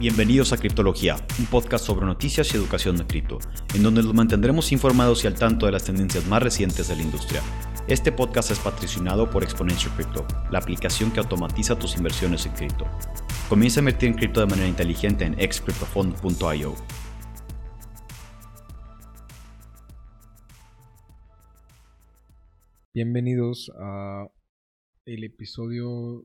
Bienvenidos a Criptología, un podcast sobre noticias y educación de cripto, en donde los mantendremos informados y al tanto de las tendencias más recientes de la industria. Este podcast es patrocinado por Exponential Crypto, la aplicación que automatiza tus inversiones en cripto. Comienza a invertir en cripto de manera inteligente en excryptofund.io. Bienvenidos a episodio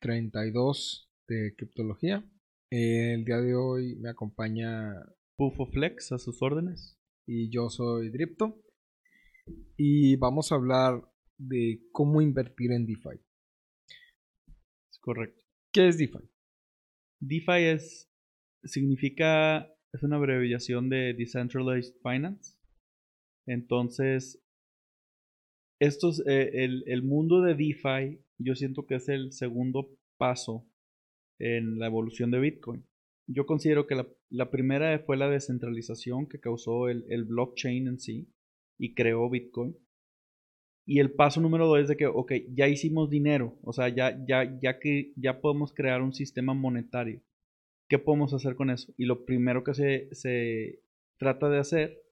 32 de Criptología. El día de hoy me acompaña Pufo Flex a sus órdenes. y yo soy Dripto. Y vamos a hablar de cómo invertir en DeFi. Es correcto. ¿Qué es DeFi? DeFi es, significa, es una abreviación de Decentralized Finance. Entonces, estos, eh, el, el mundo de DeFi, yo siento que es el segundo paso en la evolución de Bitcoin. Yo considero que la, la primera fue la descentralización que causó el, el, blockchain en sí y creó Bitcoin. Y el paso número dos es de que, ok, ya hicimos dinero, o sea, ya, ya, ya que ya podemos crear un sistema monetario. ¿Qué podemos hacer con eso? Y lo primero que se, se trata de hacer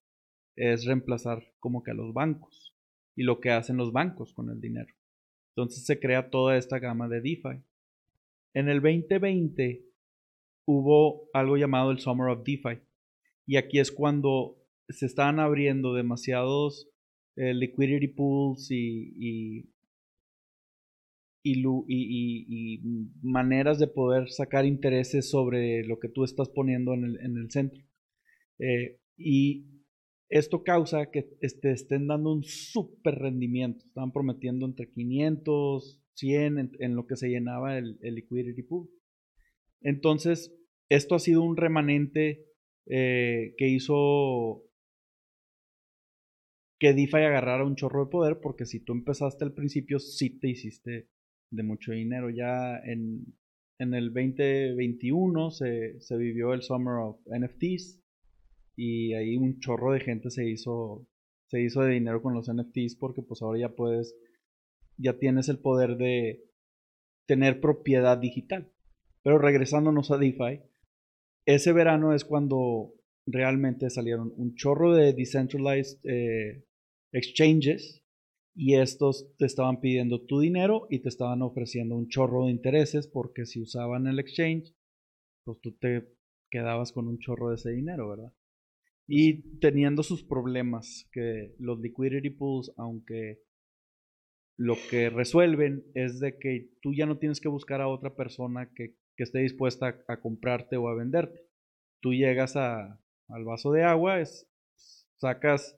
es reemplazar como que a los bancos y lo que hacen los bancos con el dinero. Entonces se crea toda esta gama de DeFi. En el 2020 hubo algo llamado el Summer of DeFi. Y aquí es cuando se estaban abriendo demasiados eh, liquidity pools y, y, maneras de poder sacar intereses sobre lo que tú estás poniendo en el, en el centro. Eh, y esto causa que estén dando un súper rendimiento. Estaban prometiendo entre 500, 100 en, lo que se llenaba el, el, liquidity pool. Entonces, esto ha sido un remanente eh, que hizo que DeFi agarrara un chorro de poder, porque si tú empezaste al principio, sí te hiciste de mucho dinero. Ya en, en el 2021 se, se vivió el Summer of NFTs y ahí un chorro de gente se hizo, se hizo de dinero con los NFTs porque pues ahora ya puedes ya tienes el poder de tener propiedad digital. Pero regresándonos a DeFi, ese verano es cuando realmente salieron un chorro de decentralized eh, exchanges y estos te estaban pidiendo tu dinero y te estaban ofreciendo un chorro de intereses porque si usaban el exchange, pues tú te quedabas con un chorro de ese dinero, ¿verdad? Y teniendo sus problemas, que los liquidity pools, aunque lo que resuelven es de que tú ya no tienes que buscar a otra persona que, esté dispuesta a, comprarte o a venderte. Tú llegas al vaso de agua, sacas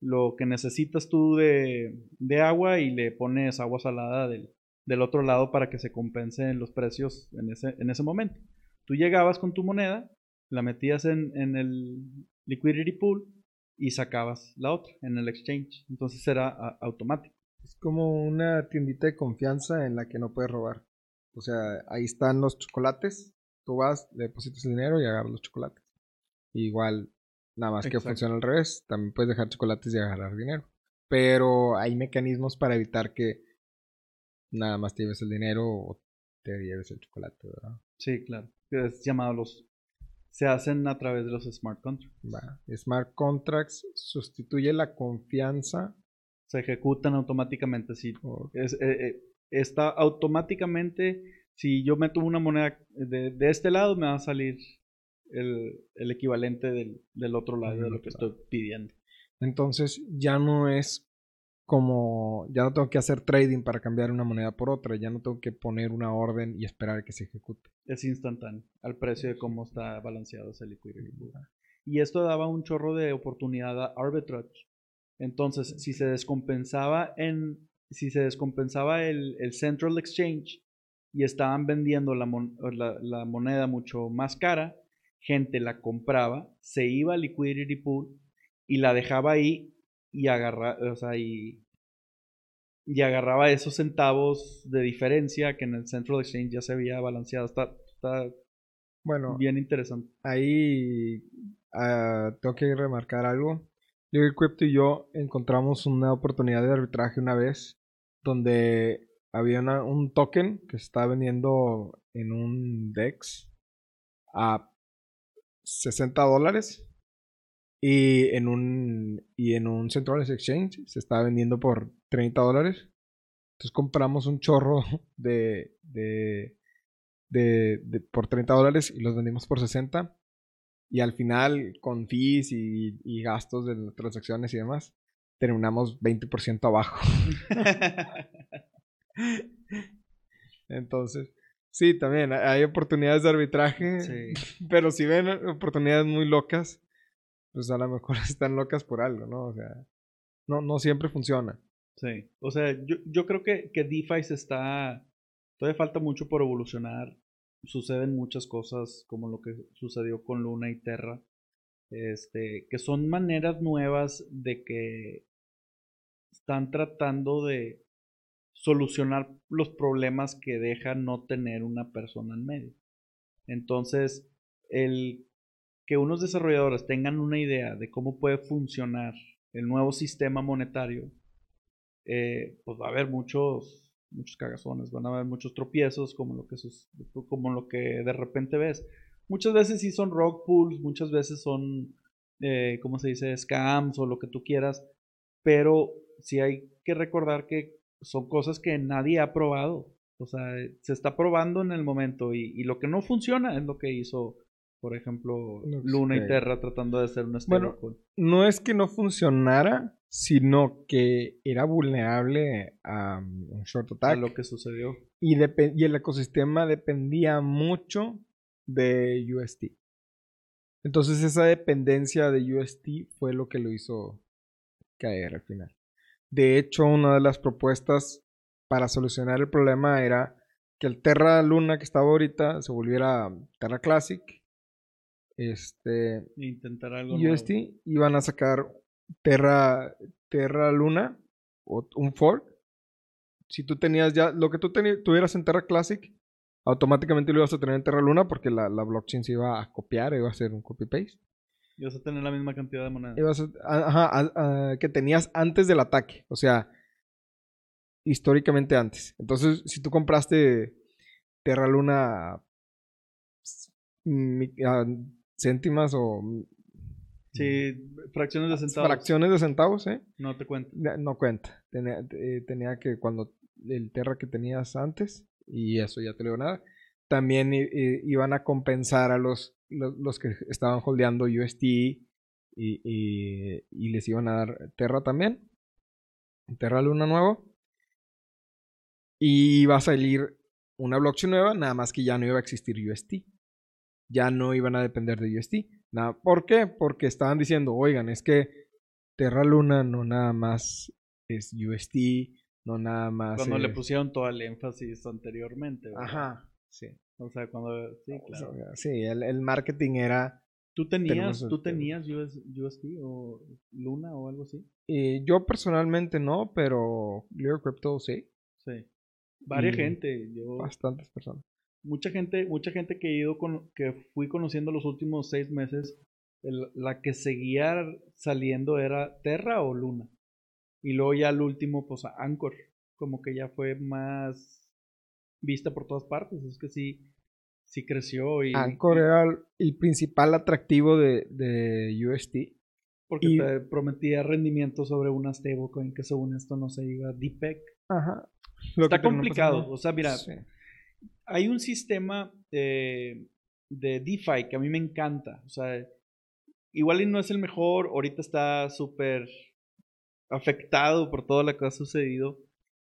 lo que necesitas tú de, agua y le pones agua salada del, otro lado para que se compensen los precios en ese, en ese momento. Tú llegabas con tu moneda, la metías en, el liquidity pool y sacabas la otra en el exchange. Entonces era automático. Es como una tiendita de confianza en la que no puedes robar. O sea, ahí están los chocolates. Tú vas, le depositas el dinero y agarras los chocolates. Igual, nada más Exacto. que funciona al revés. También puedes dejar chocolates y agarrar dinero. Pero hay mecanismos para evitar que nada más te lleves el dinero o te lleves el chocolate, ¿verdad? Sí, claro. Es llamado los. Se hacen a través de los smart contracts. Va. Smart contracts sustituye la confianza se ejecutan automáticamente. Si okay. es, eh, está automáticamente, si yo meto una moneda de, de, este lado, me va a salir el, el equivalente del, del, otro lado de lo que estoy pidiendo. Entonces ya no es como, ya no tengo que hacer trading para cambiar una moneda por otra, ya no tengo que poner una orden y esperar a que se ejecute. Es instantáneo, al precio de cómo está balanceado ese liquidity. Y esto daba un chorro de oportunidad a arbitrage entonces, si se descompensaba en, si se descompensaba el, el Central Exchange y estaban vendiendo la, mon la, la, moneda mucho más cara, gente la compraba, se iba al liquidity pool y la dejaba ahí y agarra, o sea, y, y agarraba esos centavos de diferencia que en el Central Exchange ya se había balanceado. Está, está bueno, bien interesante. Ahí uh, tengo que remarcar algo. Crypto y yo encontramos una oportunidad de arbitraje una vez donde había un token que se estaba vendiendo en un DEX a 60 dólares. Y en un, y en un Central Exchange se estaba vendiendo por 30 dólares. Entonces compramos un chorro de, de, de, por 30 dólares y los vendimos por 60. Y al final, con fees y, y gastos de transacciones y demás, terminamos 20% abajo. Entonces, sí, también hay oportunidades de arbitraje, pero si ven oportunidades muy locas, pues a lo mejor están locas por algo, ¿no? O sea, no, no siempre funciona. Sí, o sea, yo, yo creo que, que DeFi se está, todavía falta mucho por evolucionar. Suceden muchas cosas como lo que sucedió con Luna y Terra, este, que son maneras nuevas de que están tratando de solucionar los problemas que deja no tener una persona en medio. Entonces, el que unos desarrolladores tengan una idea de cómo puede funcionar el nuevo sistema monetario, eh, pues va a haber muchos, muchos cagazones, van a haber muchos tropiezos como lo que, como lo que de repente ves. Muchas veces sí son rock pools, muchas veces son, eh, ¿cómo se dice?, scams o lo que tú quieras, pero sí hay que recordar que son cosas que nadie ha probado. O sea, se está probando en el momento y, lo que no funciona es lo que hizo, por ejemplo, Luna y Terra tratando de hacer una Bueno, no es que no funcionara, sino que era vulnerable a um, un short attack. A lo que sucedió. Y, y el ecosistema dependía mucho de UST. Entonces esa dependencia de UST fue lo que lo hizo caer al final. De hecho, una de las propuestas para solucionar el problema era que el Terra Luna que estaba ahorita se volviera Terra Classic. Este. Intentar algo. UST iban a sacar Terra, Terra Luna o un fork. Si tú tenías ya lo que tú tuvieras en Terra Classic, automáticamente lo ibas a tener en Terra Luna porque la, la blockchain se iba a copiar, iba a hacer un copy paste. Y vas a tener la misma cantidad de monedas. ajá, que tenías antes del ataque. O sea, históricamente antes. Entonces, si tú compraste Terra Luna céntimas o... Sí, fracciones de centavos. Fracciones de centavos, ¿eh? No te cuenta. No cuenta. Tenía, eh, tenía que cuando el Terra que tenías antes, y eso ya te lo nada, también iban a compensar a los los, que estaban holdeando UST y, y, les iban a dar Terra también. Terra Luna nuevo. Y iba a salir una blockchain nueva, nada más que ya no iba a existir UST. Ya no iban a depender de UST. Nada, ¿Por qué? Porque estaban diciendo, oigan, es que Terra Luna no nada más es UST, no nada más. Cuando le pusieron todo el énfasis anteriormente. Ajá, sí. O sea, cuando... Sí, claro. sí, el, el marketing era... ¿Tú tenías, ¿tú tenías UST o Luna o algo así? Y yo personalmente no, pero Clear Crypto sí. Sí. Varia gente. Yo, bastantes personas. Mucha gente, mucha gente que he ido con, que fui conociendo los últimos seis meses, la que seguía saliendo era Terra o Luna. Y luego ya el último, pues Anchor. Como que ya fue más vista por todas partes. Es que sí, sí creció. Y, Anchor era el principal atractivo de, de UST. Porque te prometía rendimiento sobre una stablecoin que según esto no se iba DPEC. Ajá. Está complicado. o sea, mira, hay un sistema de DeFi que a mí me encanta. O sea, igual y no es el mejor. Ahorita está súper afectado por todo lo que ha sucedido.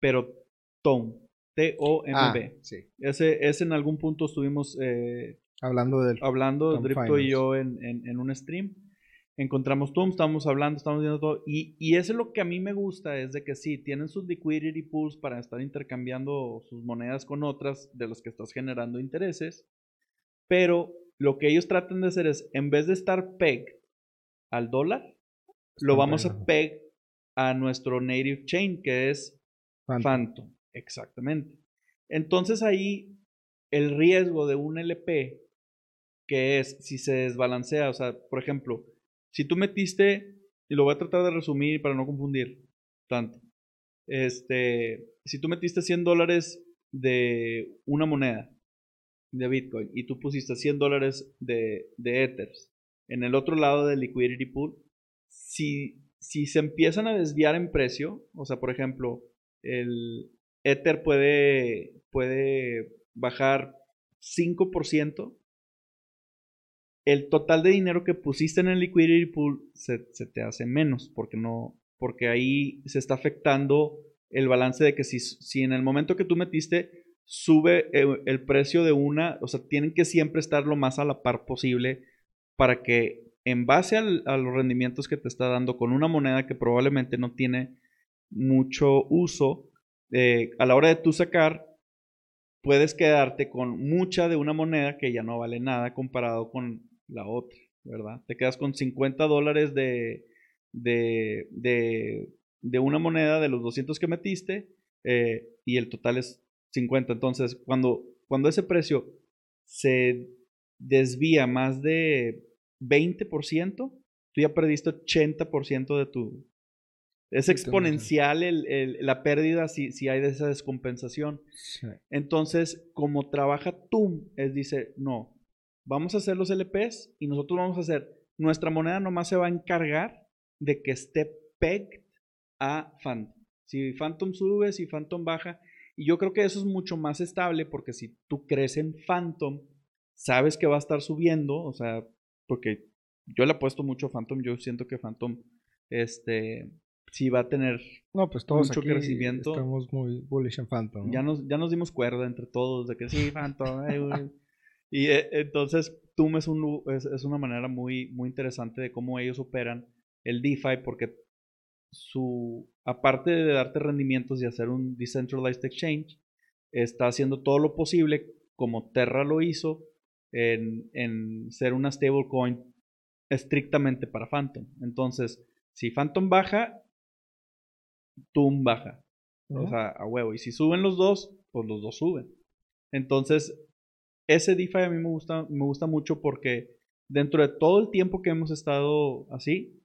Pero Tom, T-O-M-B. Ah, sí. Ese, ese en algún punto estuvimos eh, hablando del hablando, Dripto y yo en, en, un stream. Encontramos Tom, estamos hablando, estamos viendo todo. Y, y eso es lo que a mí me gusta, es de que sí, tienen sus liquidity pools para estar intercambiando sus monedas con otras de las que estás generando intereses. Pero lo que ellos tratan de hacer es, en vez de estar peg al dólar, lo vamos a peg a nuestro native chain, que es Phantom. Exactamente. Entonces ahí el riesgo de un LP, que es si se desbalancea, o sea, por ejemplo, si tú metiste, y lo voy a tratar de resumir para no confundir tanto, este, si tú metiste 100 dólares de una moneda de Bitcoin y tú pusiste 100 dólares de, de Ethers en el otro lado del liquidity pool, si, si se empiezan a desviar en precio, o sea, por ejemplo, el Ether puede, puede bajar 5%, el total de dinero que pusiste en el liquidity pool se, te hace menos, porque no, porque ahí se está afectando el balance de que si, si en el momento que tú metiste sube el, el, precio de una, o sea, tienen que siempre estar lo más a la par posible para que en base a los rendimientos que te está dando con una moneda que probablemente no tiene mucho uso, eh, a la hora de tú sacar, puedes quedarte con mucha de una moneda que ya no vale nada comparado con la otra, ¿verdad? Te quedas con 50 dólares de, de, de, una moneda de los 200 que metiste eh, y el total es 50. Entonces, cuando, cuando ese precio se desvía más de 20%, tú ya perdiste 80% de tu... Es exponencial el, la pérdida si, si, hay de esa descompensación. Entonces, como trabaja TUM, es dice, no, vamos a hacer los LPs y nosotros vamos a hacer, nuestra moneda nomás se va a encargar de que esté pegged a Phantom. Si Phantom sube, si Phantom baja, y yo creo que eso es mucho más estable porque si tú crees en Phantom, sabes que va a estar subiendo, o sea, porque yo le apuesto mucho a Phantom, yo siento que Phantom, este, sí va a tener no, pues todos mucho crecimiento. Estamos muy bullish en Phantom. Ya, nos, ya nos dimos cuerda entre todos de que sí, Phantom. Y eh, entonces, Tum es, un, es, es, una manera muy, muy interesante de cómo ellos operan el DeFi porque su, aparte de darte rendimientos y hacer un decentralized exchange, está haciendo todo lo posible, como Terra lo hizo, en, ser una stablecoin estrictamente para Phantom. Entonces, si Phantom baja, TUM baja. O sea, a huevo. Y si suben los dos, pues los dos suben. Entonces, ese DeFi a mí me gusta, me gusta mucho porque dentro de todo el tiempo que hemos estado así,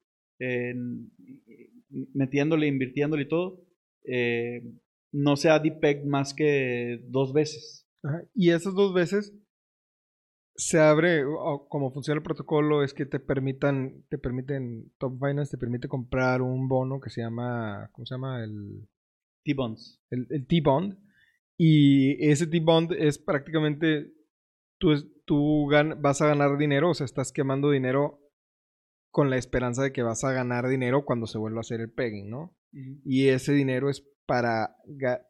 metiéndole, invirtiéndole y todo, eh, no se ha depeg más que dos veces. Y esas dos veces se abre, o como funciona el protocolo, es que te permitan, te permiten, Top Finance te permite comprar un bono que se llama, ¿cómo se llama? El T-Bonds. El, T-Bond. Y ese T-Bond es prácticamente, tú, tú vas a ganar dinero, o sea, estás quemando dinero con la esperanza de que vas a ganar dinero cuando se vuelva a hacer el pegging, ¿no? Y ese dinero es para,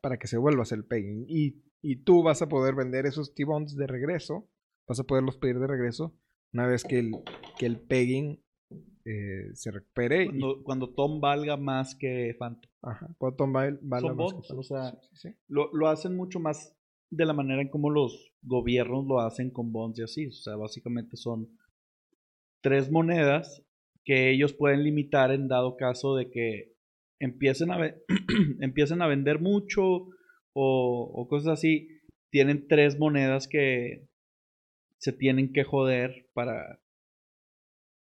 para que se vuelva a hacer el pegging. Y, y tú vas a poder vender esos T-Bonds de regreso vas a poderlos pedir de regreso una vez que el, que el pegging eh, se recupere. Cuando, Tom valga más que Phantom. Ajá, cuando Tom valga más que O sea, Lo, lo, hacen mucho más de la manera en como los gobiernos lo hacen con bonds y así. O sea, básicamente son tres monedas que ellos pueden limitar en dado caso de que empiecen a, empiecen a vender mucho o, cosas así. Tienen tres monedas que, se tienen que joder para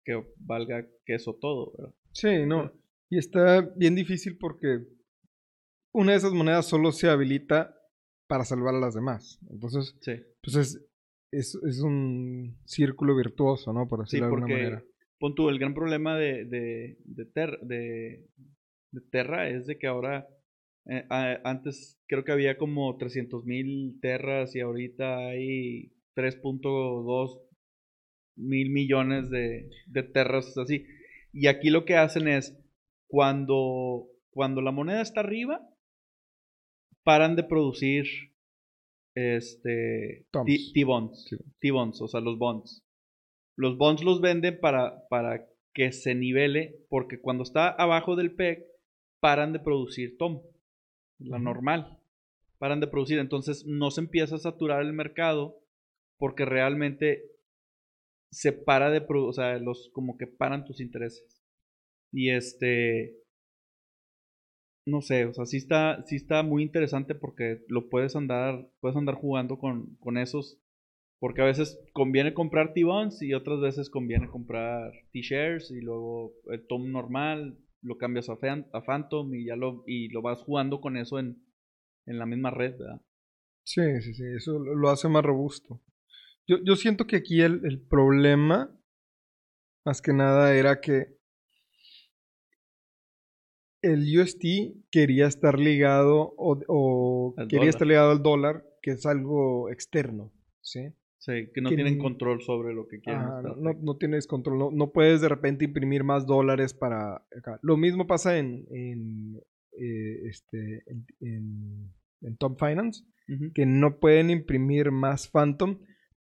que valga queso todo. Sí, no. Y está bien difícil porque una de esas monedas solo se habilita para salvar a las demás. Entonces, pues es, es, un círculo virtuoso, ¿no? Por decirlo de alguna manera. Pon tú, el gran problema de, de, de, de, Terra es de que ahora, eh, antes creo que había como 300 mil Terras y ahorita hay 3.2 mil millones de, de terras así. Y aquí lo que hacen es, cuando, cuando la moneda está arriba, paran de producir este T-bonds, T-bonds, o sea, los bonds. Los bonds los venden para, para que se nivele, porque cuando está abajo del PEC, paran de producir TOM, la normal. Paran de producir, entonces no se empieza a saturar el mercado porque realmente se para de producir, o sea, los como que paran tus intereses. Y este no sé, o sea, sí está, sí está muy interesante porque lo puedes andar, puedes andar jugando con, con esos, porque a veces conviene comprar T-Bonds y otras veces conviene comprar T-Shares y luego el TOM normal, lo cambias a, a, Phantom y ya lo, y lo vas jugando con eso en, en la misma red, ¿verdad? Sí, sí, sí, eso lo hace más robusto. Yo, yo siento que aquí el, el problema, más que nada, era que el UST quería estar ligado o, quería dólar. estar ligado al dólar, que es algo externo, ¿sí? Sí, que no que tienen control sobre lo que quieren. No, tienes control, no, no puedes de repente imprimir más dólares para acá. Lo mismo pasa en, en, eh, este, en, en- en Top Finance, que no pueden imprimir más Phantom,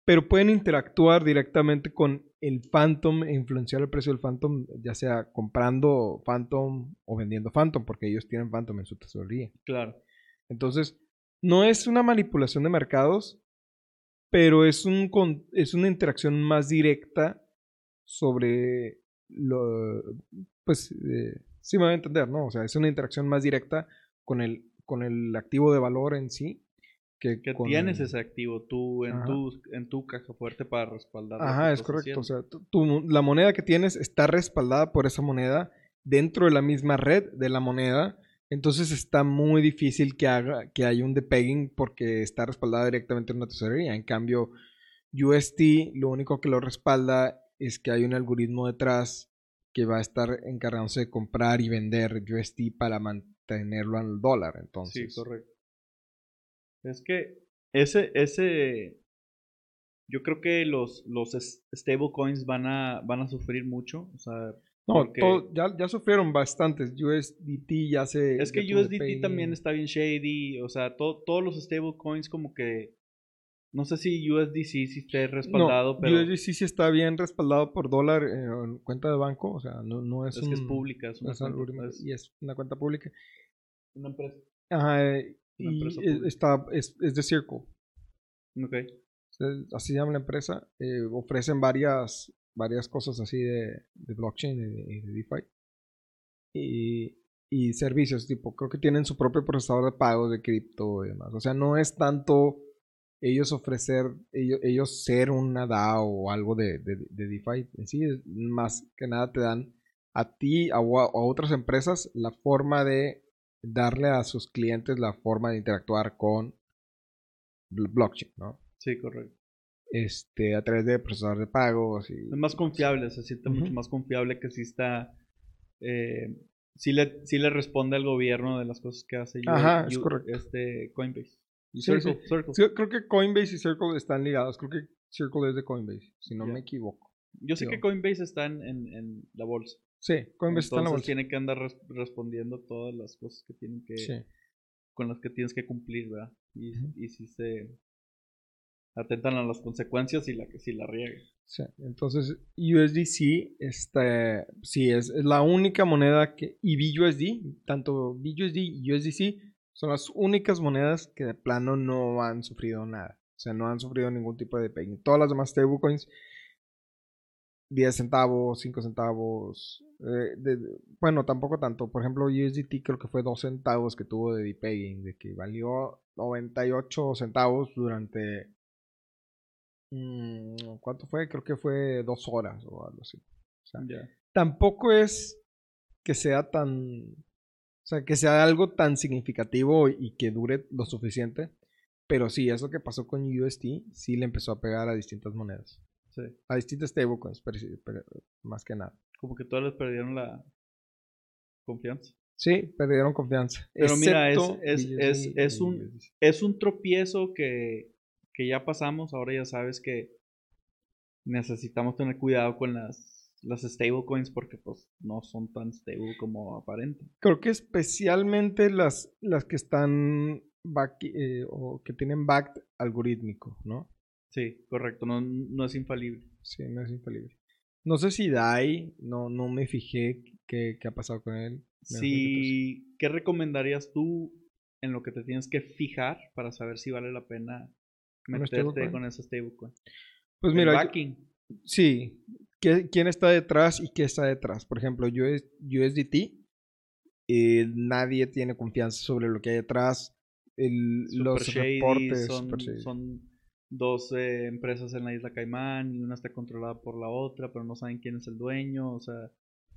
pero pueden interactuar directamente con el Phantom e influenciar el precio del Phantom, ya sea comprando Phantom o vendiendo Phantom, porque ellos tienen Phantom en su tesorería. Claro. Entonces, no es una manipulación de mercados, pero es, un, es una interacción más directa sobre lo... Pues, eh, sí me voy a entender, ¿no? O sea, es una interacción más directa con el, con el activo de valor en sí. Que, Que con tienes ese activo tú en Ajá. tu, en tu caja fuerte para respaldar. Ajá, es correcto. O sea, tú- la moneda que tienes está respaldada por esa moneda dentro de la misma red de la moneda. Entonces está muy difícil que haga que haya un depegging porque está respaldada directamente en una tesorería. En cambio, UST lo único que lo respalda es que hay un algoritmo detrás que va a estar encargándose de comprar y vender UST para mantenerlo al dólar. Entonces, Sí, correcto. Es que ese, ese, yo creo que los, los stablecoins van a, van a sufrir mucho. O sea, no, porque- todo- ya, ya sufrieron bastantes. USDT ya se. es que USDT también está bien shady. O sea, to- todos los stablecoins como que, no sé si USDC sí esté respaldado, no, pero USDC sí está bien respaldado por dólar en cuenta de banco, o sea, no, no es, es que es pública, es una, es cuenta- es y es una cuenta pública. una empresa. Ajá, eh, Una y pública. está, es, es de Circle, Ok. es- así se llama la empresa. eh, ofrecen varias, varias cosas así de, de blockchain y de, de DeFi. Y, y servicios, tipo, creo que tienen su propio procesador de pagos de cripto y demás. O sea, no es tanto ellos ofrecer, ellos, ellos ser una DAO o algo de, de, de DeFi en sí, más que nada te dan a ti o a a otras empresas la forma de darle a sus clientes la forma de interactuar con bl- blockchain, ¿no? Sí, correcto. Este, a través de procesador de pagos y... Es más confiable, se siente mucho más confiable que si está. Eh, si le, sí le responde al gobierno de las cosas que hace U- Ajá, es correcto. este Coinbase. Y Sí, Circle, Circle. Sí, creo que Coinbase y Circle están ligados. Creo que Circle es de Coinbase, si no me equivoco. Yo sé Yo. que Coinbase está en, en- en la bolsa. Sí, Coinbase está en la bolsa. tiene que andar res- respondiendo todas las cosas que tienen que. Sí. con las que tienes que cumplir, ¿verdad? Y, si se atentan a las consecuencias y la que si la riega. Sí, entonces USDC este, sí, es, es la única moneda que, y BUSD, tanto BUSD y USDC son las únicas monedas que de plano no han sufrido nada. O sea, no han sufrido ningún tipo de pegging. Todas las demás stablecoins, 10 centavos, 5 centavos. eh, de- bueno, tampoco tanto. Por ejemplo, USDT creo que fue 2 centavos que tuvo de depegging, de que valió 98 centavos durante Mm, ¿Cuánto fue? Creo que fue dos horas o algo así. O sea, tampoco es que sea tan. O sea, que sea algo tan significativo y que dure lo suficiente. Pero sí, eso que pasó con UST, sí le empezó a pegar a distintas monedas. Sí. A distintas stablecoins, pero, más que nada. Como que todas les perdieron la confianza. Sí, perdieron confianza. Pero mira, es- es- es- un-. Es un tropiezo que, que ya pasamos. Ahora ya sabes que necesitamos tener cuidado con las, las stablecoins porque pues no son tan stable como aparentan. Creo que especialmente las, las que están back, eh, o que tienen backed algorítmico, ¿no? Sí, correcto. No, no es infalible. Sí, no es infalible. No sé si Dai, no, no me fijé qué, qué ha pasado con él. Me que Si, ¿Qué recomendarías tú en lo que te tienes que fijar para saber si vale la pena ¿Con meterte con esa stablecoin? pues. Pues El mira, yo- sí. ¿Qué- ¿Quién está detrás y qué está detrás? Por ejemplo, US, USDT, eh, nadie tiene confianza sobre lo que hay detrás. El- los shady, reportes son dos eh, empresas en la isla Caimán y una está controlada por la otra, pero no saben quién es el dueño, o sea,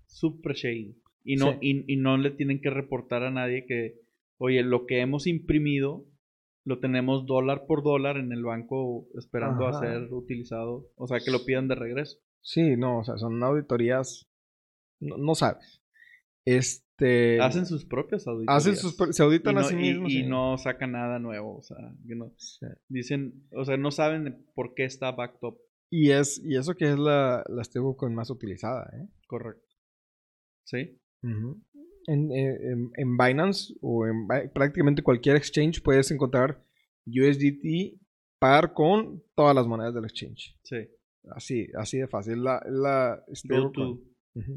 super shady. Y no, Sí. y, y no le tienen que reportar a nadie que, oye, lo que hemos imprimido lo tenemos dólar por dólar en el banco esperando a ser utilizado, o sea, que lo pidan de regreso. Sí, no, o sea, son auditorías, no, sabes. Este... Hacen sus propias auditorías. Hacen sus, se auditan a sí mismos. Y, no sacan nada nuevo, o sea, dicen, o sea, no saben por qué está backed up. Y, es, y eso que es la, la stablecoin más utilizada, ¿eh? Correcto. ¿Sí? en, en, en, Binance o en prácticamente cualquier exchange puedes encontrar USDT par con todas las monedas del exchange. Sí. Así, así de fácil. La, la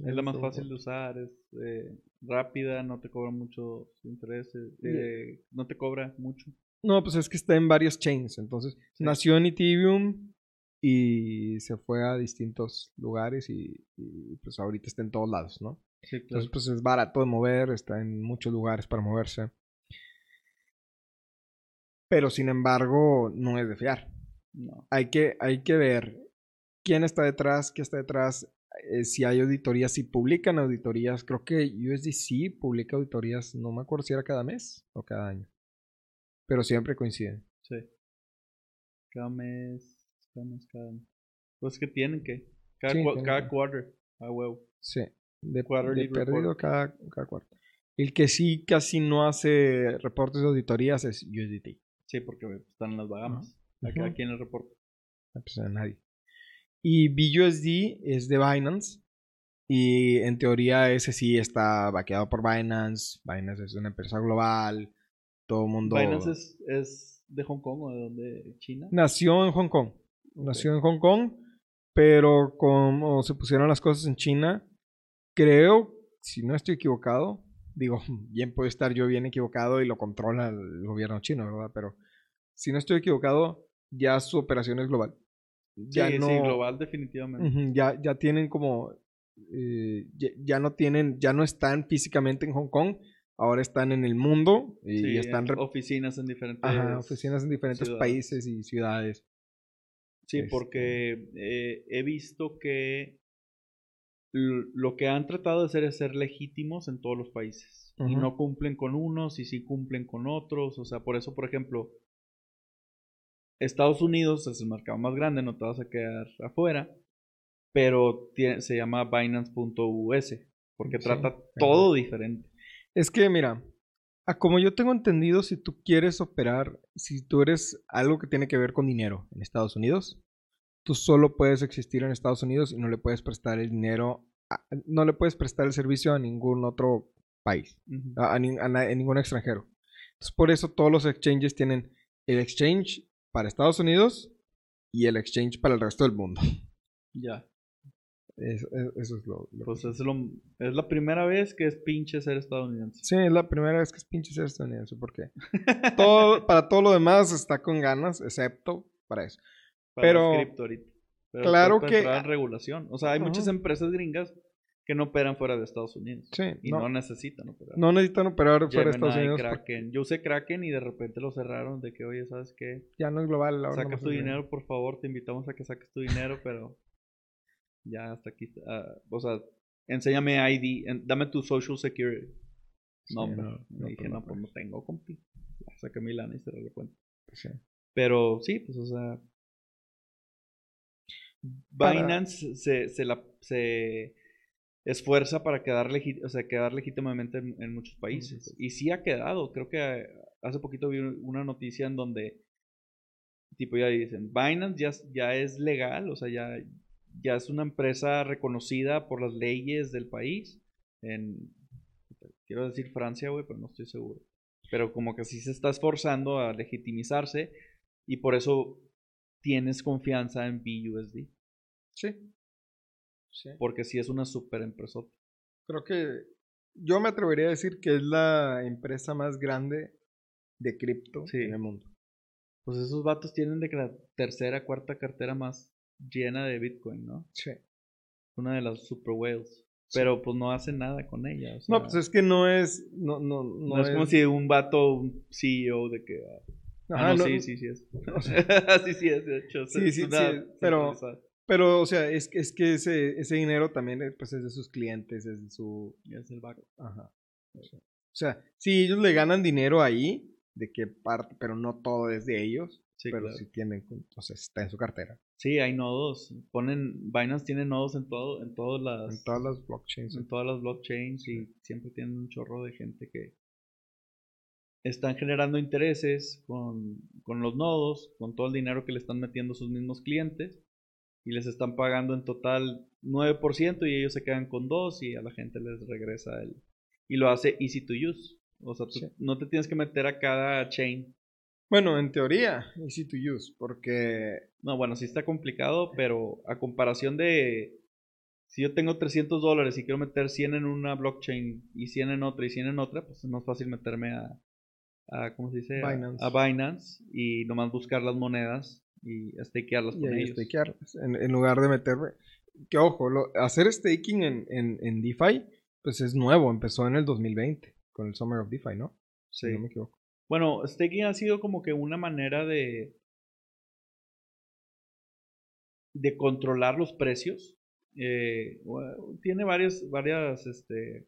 Es la más fácil de usar, es eh, rápida, no te cobra mucho intereses, eh, no te cobra mucho. No, pues es que está en varios chains, entonces nació en Ethereum y se fue a distintos lugares y, y, pues ahorita está en todos lados, ¿no? Entonces, pues es barato de mover, está en muchos lugares para moverse. Pero sin embargo, no es de fiar. No. Hay, que, hay que ver quién está detrás, qué está detrás, eh, si hay auditorías, si publican auditorías. Creo que USDC publica auditorías, no me acuerdo si era cada mes o cada año. Pero siempre coinciden. Sí. Cada mes, cada mes, cada año. Pues que tienen que. Cada, cada quarter, a huevo. Sí de, perdido cada, cada, cuarto. El que sí casi no hace reportes de auditorías es USDT. Sí, porque están en las Bahamas. ¿A quién le reporta? Ah, pues a nadie. Y BUSD es de Binance. Y en teoría ese sí está vaqueado por Binance. Binance es una empresa global. Todo el mundo. Binance es, es, de Hong Kong o de dónde? ¿China? Nació en Hong Kong. Nació en Hong Kong. Pero como se pusieron las cosas en China, creo, si no estoy equivocado, digo, bien puede estar yo bien equivocado y lo controla el gobierno chino, ¿verdad? Pero si no estoy equivocado, ya su operación es global. Ya sí, no, sí, global definitivamente. ya, ya tienen como, eh, ya, no tienen, ya no están físicamente en Hong Kong, ahora están en el mundo y están... oficinas en diferentes... oficinas en diferentes países y ciudades. Sí, este porque eh, he visto que lo que han tratado de hacer es ser legítimos en todos los países. Y no cumplen con unos y sí cumplen con otros. O sea, por eso, por ejemplo, Estados Unidos es el mercado más grande, no te vas a quedar afuera. Pero se llama Binance.us porque trata todo diferente. Es que, mira, a como yo tengo entendido, si tú quieres operar, si tú eres algo que tiene que ver con dinero en Estados Unidos, tú solo puedes existir en Estados Unidos y no le puedes prestar el dinero, no le puedes prestar el servicio a ningún otro país, a, ningún extranjero. Entonces, por eso todos los exchanges tienen el exchange para Estados Unidos y el exchange para el resto del mundo. Ya. Eso, es lo, pues es, lo, es la primera vez que es pinche ser estadounidense. Sí, es la primera vez que es pinche ser estadounidense, porque todo, para todo lo demás está con ganas, excepto para eso pero, claro que regulación. O sea, hay muchas empresas gringas que no operan fuera de Estados Unidos. Sí, y no, necesitan operar. No necesitan operar fuera de Estados Unidos. Kraken. Yo usé Kraken y de repente lo cerraron de que, oye, ¿sabes qué? Ya no es global. Ahora Saca tu dinero, por favor. Te invitamos a que saques tu dinero, pero ya hasta aquí. Uh, o sea, enséñame ID. dame tu Social Security. No, no, me dije, no, pues no tengo, compi. Saqué mi lana y cerré la cuenta. Sí. Pero sí, pues, o sea, Binance se, se, la, se esfuerza para quedar, o sea, quedar legítimamente en, muchos países. Y sí ha quedado. Creo que hace poquito vi una noticia en donde, tipo, ya dicen, Binance ya, ya es legal, o sea, ya, ya es una empresa reconocida por las leyes del país. En, quiero decir Francia, güey, pero no estoy seguro. Pero como que sí se está esforzando a legitimizarse y por eso tienes confianza en BUSD. Sí. Sí. Porque sí es una super empresa. Creo que yo me atrevería a decir que es la empresa más grande de cripto en el mundo. Pues esos vatos tienen de que la tercera, cuarta cartera más llena de Bitcoin, ¿no? Sí. Una de las super whales. Pero pues no hacen nada con ella. no, pues es que no es. No, no, no, es, como si un vato, un CEO de que. Ah, Ah, no, sí, sí, sí es. sí, sí es, de hecho. Sí, sí, sí, pero, pero, o sea, es, es que ese, ese dinero también eh, pues, es de sus clientes, es de su... Es el banco. Ajá. O sea, si ellos le ganan dinero ahí, de qué parte, pero no todo es de ellos, Sí, pero claro. sí tienen, o sea, está en su cartera. Sí, hay nodos. Ponen, Binance tiene nodos en todo, en todas las, En todas las blockchains. en todas las blockchains y siempre tienen un chorro de gente que están generando intereses con, con los nodos, con todo el dinero que le están metiendo sus mismos clientes y les están pagando en total 9% y ellos se quedan con 2 y a la gente les regresa el... Y lo hace easy to use. O sea, tú Sí. no te tienes que meter a cada chain. Bueno, en teoría, easy to use, porque No, bueno, sí está complicado, pero a comparación de si yo tengo 300 dólares y quiero meter 100 en una blockchain y 100 en otra y 100 en otra, pues es más fácil meterme a, a ¿cómo se dice? A- Binance. A, Binance y nomás buscar las monedas y stakearlas con ellos. stakearlas, en, en lugar de meterme. Que ojo, lo- hacer staking en, en, en DeFi, pues es nuevo, empezó en el 2020, con el Summer of DeFi, ¿no? Sí. Si no me equivoco. Bueno, staking ha sido como que una manera de de controlar los precios. Eh, bueno, tiene varias, varias, este,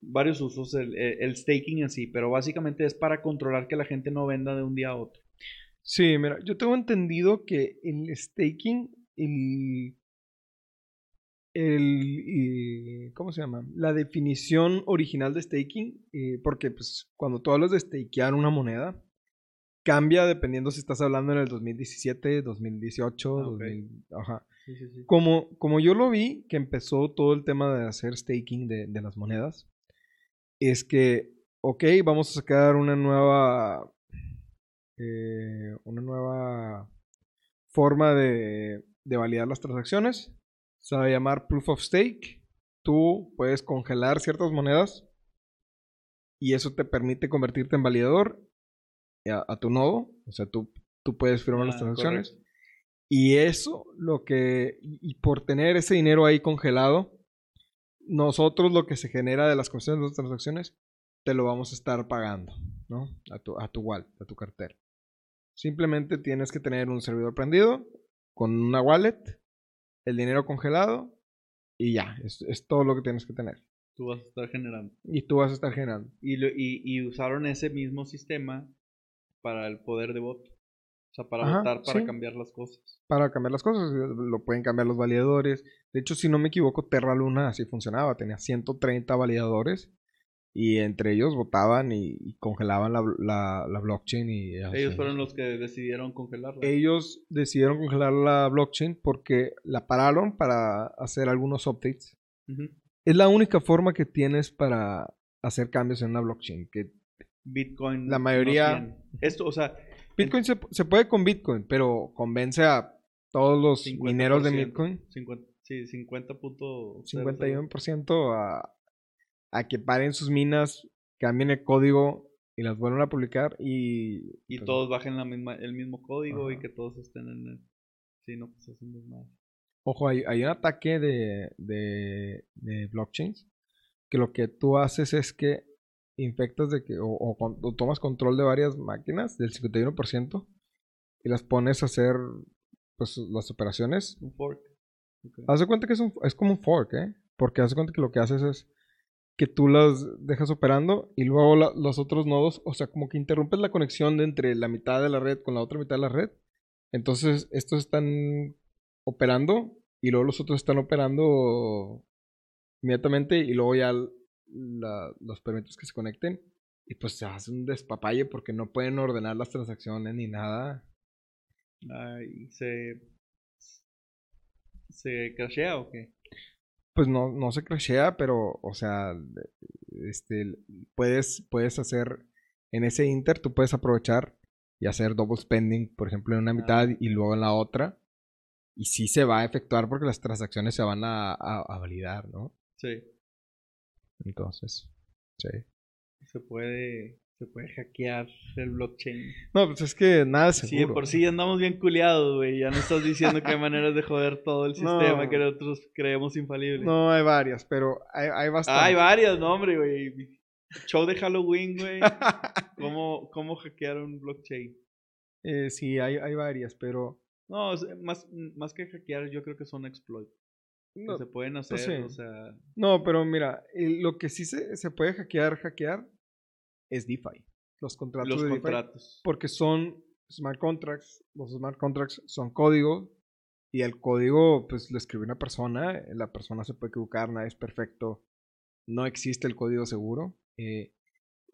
varios usos el- el staking en sí, pero básicamente es para controlar que la gente no venda de un día a otro. Sí, mira, yo tengo entendido que el staking, el, el, eh, ¿cómo se llama? La definición original de staking, eh, porque pues cuando tú hablas de stakear una moneda, cambia dependiendo si estás hablando en el 2017, 2018, Ah, ok. 2000, ajá. Sí, sí, sí. Como, como yo lo vi, que empezó todo el tema de hacer staking de, de las monedas, es que, ok, vamos a sacar una nueva, eh, una nueva forma de, de validar las transacciones. Se va a llamar Proof of Stake. Tú puedes congelar ciertas monedas y eso te permite convertirte en validador a, a tu nodo. O sea, tú, tú puedes firmar las Ah, transacciones. correcto. Y eso, lo que, y por tener ese dinero ahí congelado, nosotros lo que se genera de las comisiones de las transacciones, te lo vamos a estar pagando, ¿no? A tu, a tu wallet, a tu cartera. Simplemente tienes que tener un servidor prendido, con una wallet, el dinero congelado, y ya, es, es todo lo que tienes que tener. Tú vas a estar generando. Y tú vas a estar generando. Y, lo- y, y usaron ese mismo sistema para el poder de voto. O sea, para Ajá, votar, para sí. cambiar las cosas. Para cambiar las cosas, lo pueden cambiar los validadores. De hecho, si no me equivoco, Terra Luna así funcionaba. Tenía 130 validadores y entre ellos votaban y, y congelaban la, la- la blockchain. Y así. Ellos fueron los que decidieron congelarla. Ellos decidieron congelar la blockchain porque la pararon para hacer algunos updates. Es la única forma que tienes para hacer cambios en una blockchain. Que Bitcoin. La mayoría-. Esto, o sea, Bitcoin se, se puede con Bitcoin, pero convence a todos los 50%, mineros de Bitcoin. 50, sí, 50 punto 51% a, a que paren sus minas, cambien el código y las vuelvan a publicar y... Y pues, todos bajen la misma, el mismo código y que todos estén en el. Sí, no, pues es un. Ojo, hay, hay un ataque de, de, de blockchains que lo que tú haces es que infectas de que o, o con- o tomas control de varias máquinas del 51% y las pones a hacer pues las operaciones Un fork. Ok. Haz de cuenta que es, un, es como un fork, ¿eh? Porque haz de cuenta que lo que haces es que tú las dejas operando y luego los otros nodos, o sea, como que interrumpes la conexión de entre la mitad de la red con la otra mitad de la red. Entonces, estos están operando y luego los otros están operando inmediatamente y luego ya los permites que se conecten y pues se hace un despapalle porque no pueden ordenar las transacciones ni nada. Ay, ¿se, ¿Se crashea o qué? Pues no, no se crashea, pero, o sea, este, puedes, puedes hacer, en ese inter, tú puedes aprovechar y hacer double spending, por ejemplo, en una mitad y luego en la otra. Y sí se va a efectuar porque las transacciones se van a, a- a validar, ¿no? Sí. Entonces, sí. Se puede, se puede hackear el blockchain. No, pues es que nada es Sí, seguro. de por sí ya andamos bien culiados, güey. Ya no estás diciendo que hay maneras de joder todo el No. sistema que nosotros creemos infalible. No, hay varias, pero hay, hay bastante. Hay varias, no, hombre, güey. Show de Halloween, güey. ¿Cómo, ¿Cómo hackear un blockchain? Eh, sí, hay, hay varias, pero... No, más, más que hackear, yo creo que son exploits. No, que se pueden hacer, sí. o sea... no pero mira, eh, lo que sí se, se puede hackear, hackear, es DeFi. los contratos Los de DeFi, porque son smart contracts. Los smart contracts son código y el código, pues, lo escribe una persona. La persona se puede equivocar, nadie es perfecto. No existe el código seguro. Eh,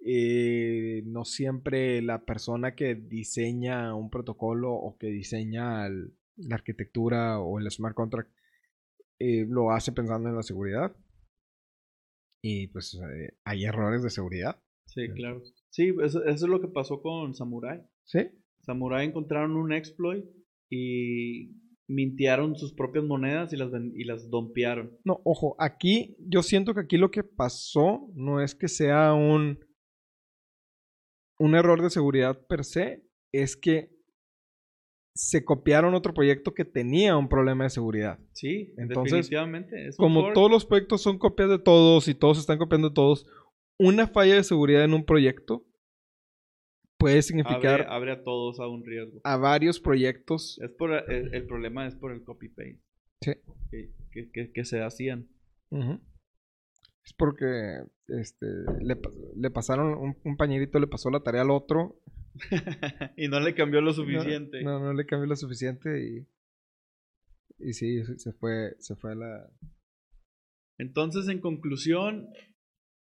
eh, no siempre la persona que diseña un protocolo o que diseña el- la arquitectura o el smart contract eh, lo hace pensando en la seguridad. Y pues eh, hay errores de seguridad. Sí, claro. Sí, eso, eso es lo que pasó con Samurai. ¿Sí? Samurai encontraron un exploit y mintearon sus propias monedas y las, y las dompearon. No, ojo, aquí yo siento que aquí lo que pasó no es que sea un, un error de seguridad per se, es que se copiaron otro proyecto que tenía un problema de seguridad. Sí, Entonces, definitivamente. Es Como todos los proyectos son copias de todos y todos están copiando de todos, una falla de seguridad en un proyecto puede significar abre, abre a todos a un riesgo. a varios proyectos. Es por el, el problema es por el copy paste Sí. que, que- que- que se hacían. Es porque este, le, le pasaron un, un pañerito, le pasó la tarea al otro y no le cambió lo No, suficiente. No, no, le cambió lo suficiente y. Y sí, se se fue, se fue a la. Entonces, en conclusión,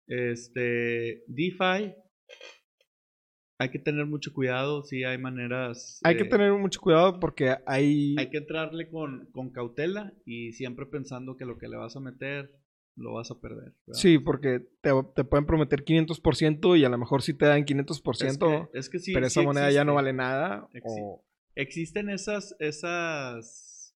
este DeFi hay que tener mucho cuidado. Si hay maneras. Hay que tener mucho cuidado porque hay. Hay que entrarle con, con cautela y siempre pensando que lo que le vas a meter lo vas a perder. ¿verdad? Sí, porque te, te pueden prometer 500% y a lo mejor sí te dan Es 500%, que, es que sí, pero sí esa moneda ya no vale nada. O- Existen esas, esas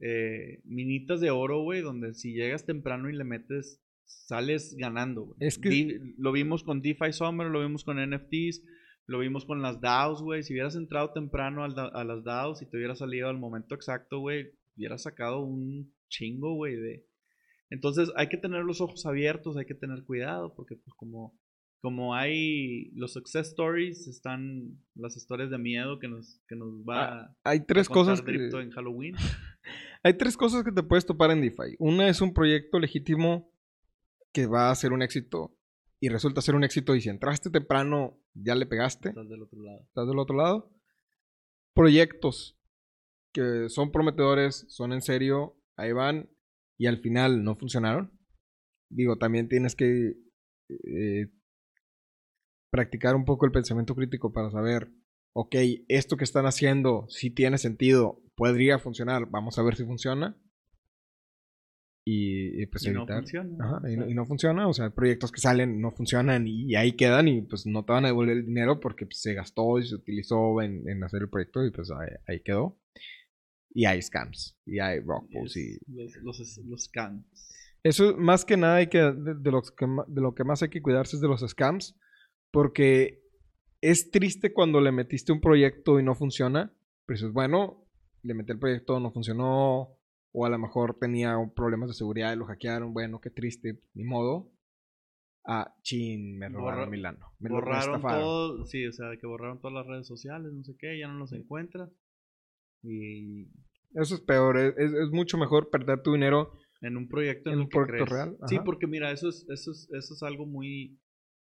eh, minitas de oro, güey, donde si llegas temprano y le metes, sales ganando. güey. Es que- Di- lo vimos con DeFi Summer, lo vimos con NFTs, lo vimos con las DAOs, güey. Si hubieras entrado temprano al da- a las DAOs y te hubieras salido al momento exacto, güey, hubieras sacado un chingo, güey, de... Entonces hay que tener los ojos abiertos, hay que tener cuidado, porque pues como, como hay los success stories, están las historias de miedo que nos, que nos va hay a tres contar cosas que, en Halloween. hay tres cosas que te puedes topar en DeFi. Una es un proyecto legítimo que va a ser un éxito y resulta ser un éxito y si entraste temprano ya le pegaste. Estás del otro lado. estás del otro lado. Proyectos que son prometedores, son en serio, ahí van y al final no funcionaron. Digo, también tienes que eh, practicar un poco el pensamiento crítico para saber, ok, esto que están haciendo si tiene sentido, podría funcionar, vamos a ver si funciona. Y, y, pues y no funciona. Ajá, y, no, y no funciona, o sea, proyectos que salen no funcionan y, ahí quedan y pues no te van a devolver el dinero porque pues, se gastó y se utilizó en, en hacer el proyecto y pues ahí, ahí quedó. Y hay scams, y hay rock pulls y... Los, los, los scams. Eso más que nada hay que, de, de los que, de lo que más hay que cuidarse es de los scams porque es triste cuando le metiste un proyecto y no funciona, pero dices, bueno, le metí el proyecto, no funcionó, o a lo mejor tenía problemas de seguridad y lo hackearon, bueno, qué triste, ni modo. Ah, chin, me robaron Borra- mi lano. Me borraron todo, sí, o sea, que borraron todas las redes sociales, no sé qué, ya no los encuentras. Y Eso es peor, es, es- es mucho mejor perder tu dinero. en un proyecto en, un que proyecto crees. real, Sí, porque mira, eso es, eso es, eso es algo muy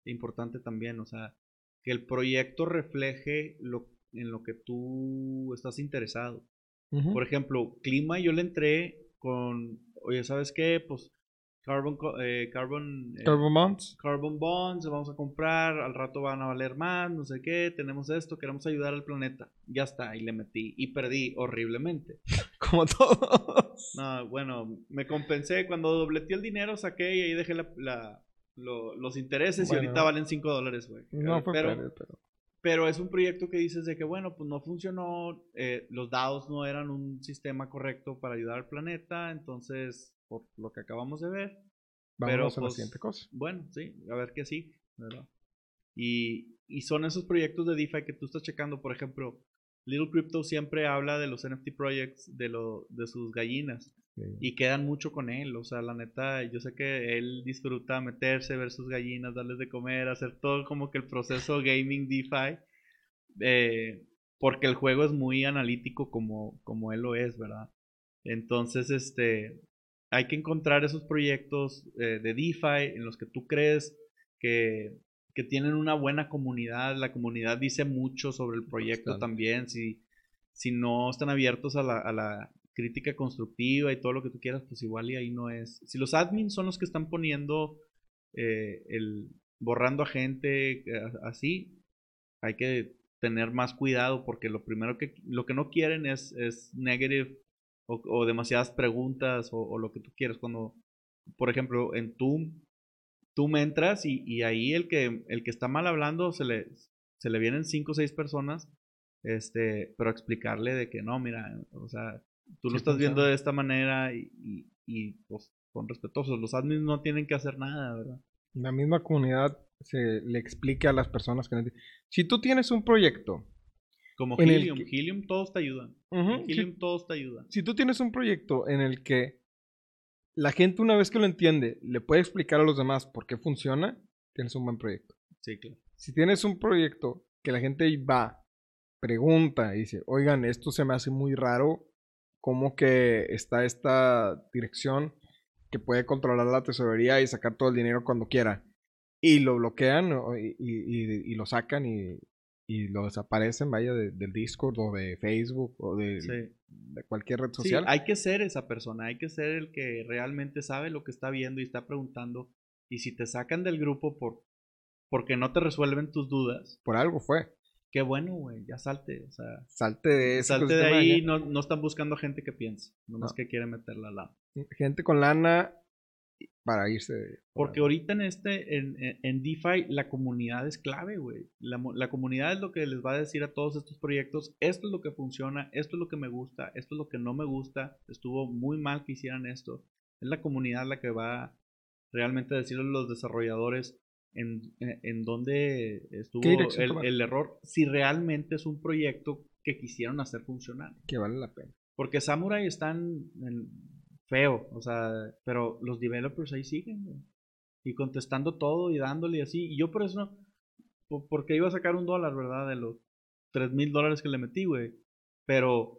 importante también, o sea, que el proyecto refleje lo en lo que tú estás interesado. Por ejemplo, clima yo le entré con, oye, ¿sabes qué? Pues carbon, eh, carbon, eh, Carbon bonds. carbon bonds, vamos a comprar, al rato van a valer más, no sé qué, tenemos esto, queremos ayudar al planeta. Ya está, y le metí y perdí horriblemente. Como todos. No, bueno, me compensé cuando dobleteé el dinero, saqué y ahí dejé la, la- lo- los intereses Bueno. y ahorita valen 5 dólares, güey. No fue pero, pérdida, pero... pero es un proyecto que dices de que, bueno, pues no funcionó, eh, los DAOs no eran un sistema correcto para ayudar al planeta, entonces, por lo que acabamos de ver, pero, a la pues, siguiente cosa. bueno, sí, a ver qué sí, ¿verdad? Y, y son esos proyectos de DeFi que tú estás checando, por ejemplo, Little Crypto siempre habla de los NFT projects, de, lo, de sus gallinas, y quedan mucho con él, o sea, la neta, yo sé que él disfruta meterse, ver sus gallinas, darles de comer, hacer todo como que el proceso gaming DeFi, eh, porque el juego es muy analítico como, como él lo es, ¿verdad? Entonces, este, hay que encontrar esos proyectos eh, de DeFi en los que tú crees que, que tienen una buena comunidad. La comunidad dice mucho sobre el proyecto también. Si, si no están abiertos a la, a la crítica constructiva y todo lo que tú quieras, pues igual y ahí no es. Si los admins son los que están poniendo eh, el borrando a gente eh, así, hay que tener más cuidado porque lo primero que lo que no quieren es, es negative o, demasiadas preguntas o, lo que tú quieres. Cuando, por ejemplo, en Zoom, tú entras y, y, ahí el que, el que está mal hablando se le, se le vienen cinco o seis personas, este, pero explicarle de que no, mira, o sea, tú lo estás viendo de esta manera y, y, y pues con respetuosos. Los admins no tienen que hacer nada, ¿verdad? La misma comunidad se le explique a las personas que... Si tú tienes un proyecto... Como Helium, Helium todos te ayudan. Helium todos te ayudan. Si tú tienes un proyecto en el que la gente una vez que lo entiende le puede explicar a los demás por qué funciona, tienes un buen proyecto. Sí, claro. Si tienes un proyecto que la gente va, pregunta y dice, oigan, esto se me hace muy raro, ¿cómo que está esta dirección que puede controlar la tesorería y sacar todo el dinero cuando quiera? Y lo bloquean y, lo sacan y, lo desaparecen, vaya, del Discord o de Facebook o de, cualquier red social. Sí, hay que ser esa persona, hay que ser el que realmente sabe lo que está viendo y está preguntando. Y si te sacan del grupo por porque no te resuelven tus dudas. Por algo fue. Qué bueno, güey, ya salte, o sea. Salte de ese Salte de ahí, no, no, están buscando gente que piense, nomás que quiere meter la lana. Gente con lana para irse. Porque ahorita en este, en, en, DeFi, la comunidad es clave, güey. La, la, comunidad es lo que les va a decir a todos estos proyectos, esto es lo que funciona, esto es lo que me gusta, esto es lo que no me gusta, estuvo muy mal que hicieran esto. Es la comunidad la que va realmente a decirle a los desarrolladores en, en dónde estuvo el, el error, si realmente es un proyecto que quisieron hacer funcionar. Que vale la pena. Porque Samurai están en, feo, o sea, pero los developers ahí siguen, Y contestando todo y dándole y así. Y yo por eso, no, porque iba a sacar un dólar, ¿verdad? De los 3 mil dólares que le metí, güey. Pero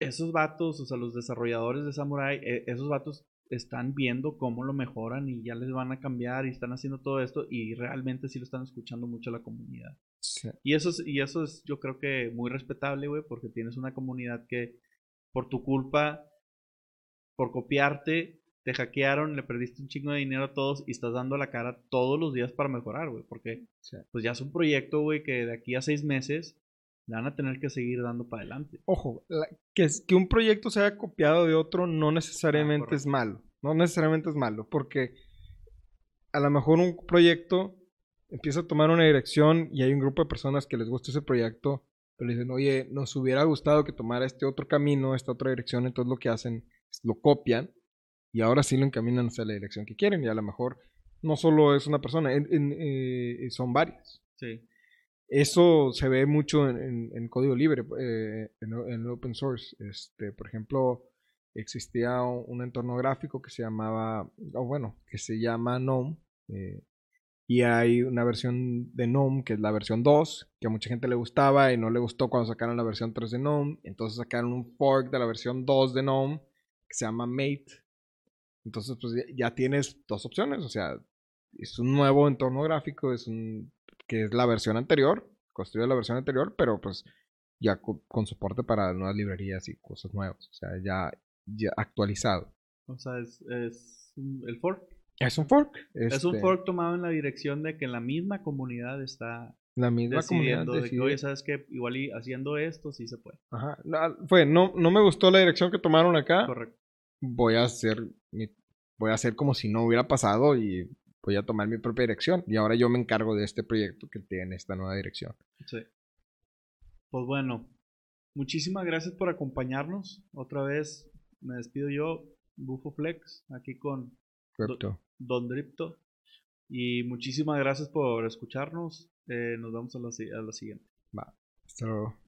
esos vatos, o sea, los desarrolladores de Samurai, e, esos vatos están viendo cómo lo mejoran y ya les van a cambiar y están haciendo todo esto y realmente sí lo están escuchando mucho la comunidad. Y eso es, y eso es yo creo que muy respetable, güey, porque tienes una comunidad que por tu culpa por copiarte, te hackearon, le perdiste un chingo de dinero a todos y estás dando la cara todos los días para mejorar, güey. Porque pues ya es un proyecto, güey, que de aquí a seis meses le van a tener que seguir dando para adelante. Ojo, que, que un proyecto sea copiado de otro no necesariamente ah, es malo. No necesariamente es malo, porque a lo mejor un proyecto empieza a tomar una dirección y hay un grupo de personas que les gusta ese proyecto, pero dicen, oye, nos hubiera gustado que tomara este otro camino, esta otra dirección, entonces lo que hacen lo copian y ahora sí lo encaminan hacia la dirección que quieren y a lo mejor no solo es una persona, eh, son varias. Sí. Eso se ve mucho en, código libre, eh, en, open source. Este, por ejemplo, existía un, entorno gráfico que se llamaba, o bueno, que se llama GNOME. Eh, y hay una versión de GNOME que es la versión 2, que a mucha gente le gustaba y no le gustó cuando sacaron la versión 3 de GNOME. Entonces sacaron un fork de la versión 2 de GNOME que se llama Mate. Entonces, pues ya, tienes dos opciones. O sea, es un nuevo entorno gráfico, es un que es la versión anterior, construye la versión anterior, pero pues ya con, soporte para nuevas librerías y cosas nuevas. O sea, ya, ya actualizado. O sea, es, es el fork. Es un fork. Es un este fork tomado en la dirección de que la misma comunidad está la misma comunidad de que, oye, ¿sabes qué? Igual y haciendo esto sí se puede. Ajá. fue, no, no me gustó la dirección que tomaron acá. Correcto. Voy a hacer voy a hacer como si no hubiera pasado y voy a tomar mi propia dirección. Y ahora yo me encargo de este proyecto que tiene esta nueva dirección. Sí. Pues bueno, muchísimas gracias por acompañarnos. Otra vez me despido yo, Bufo Flex, aquí con Don Dripto. Y muchísimas gracias por escucharnos. Eh, nos vemos a la, a la siguiente. Va. Hasta luego.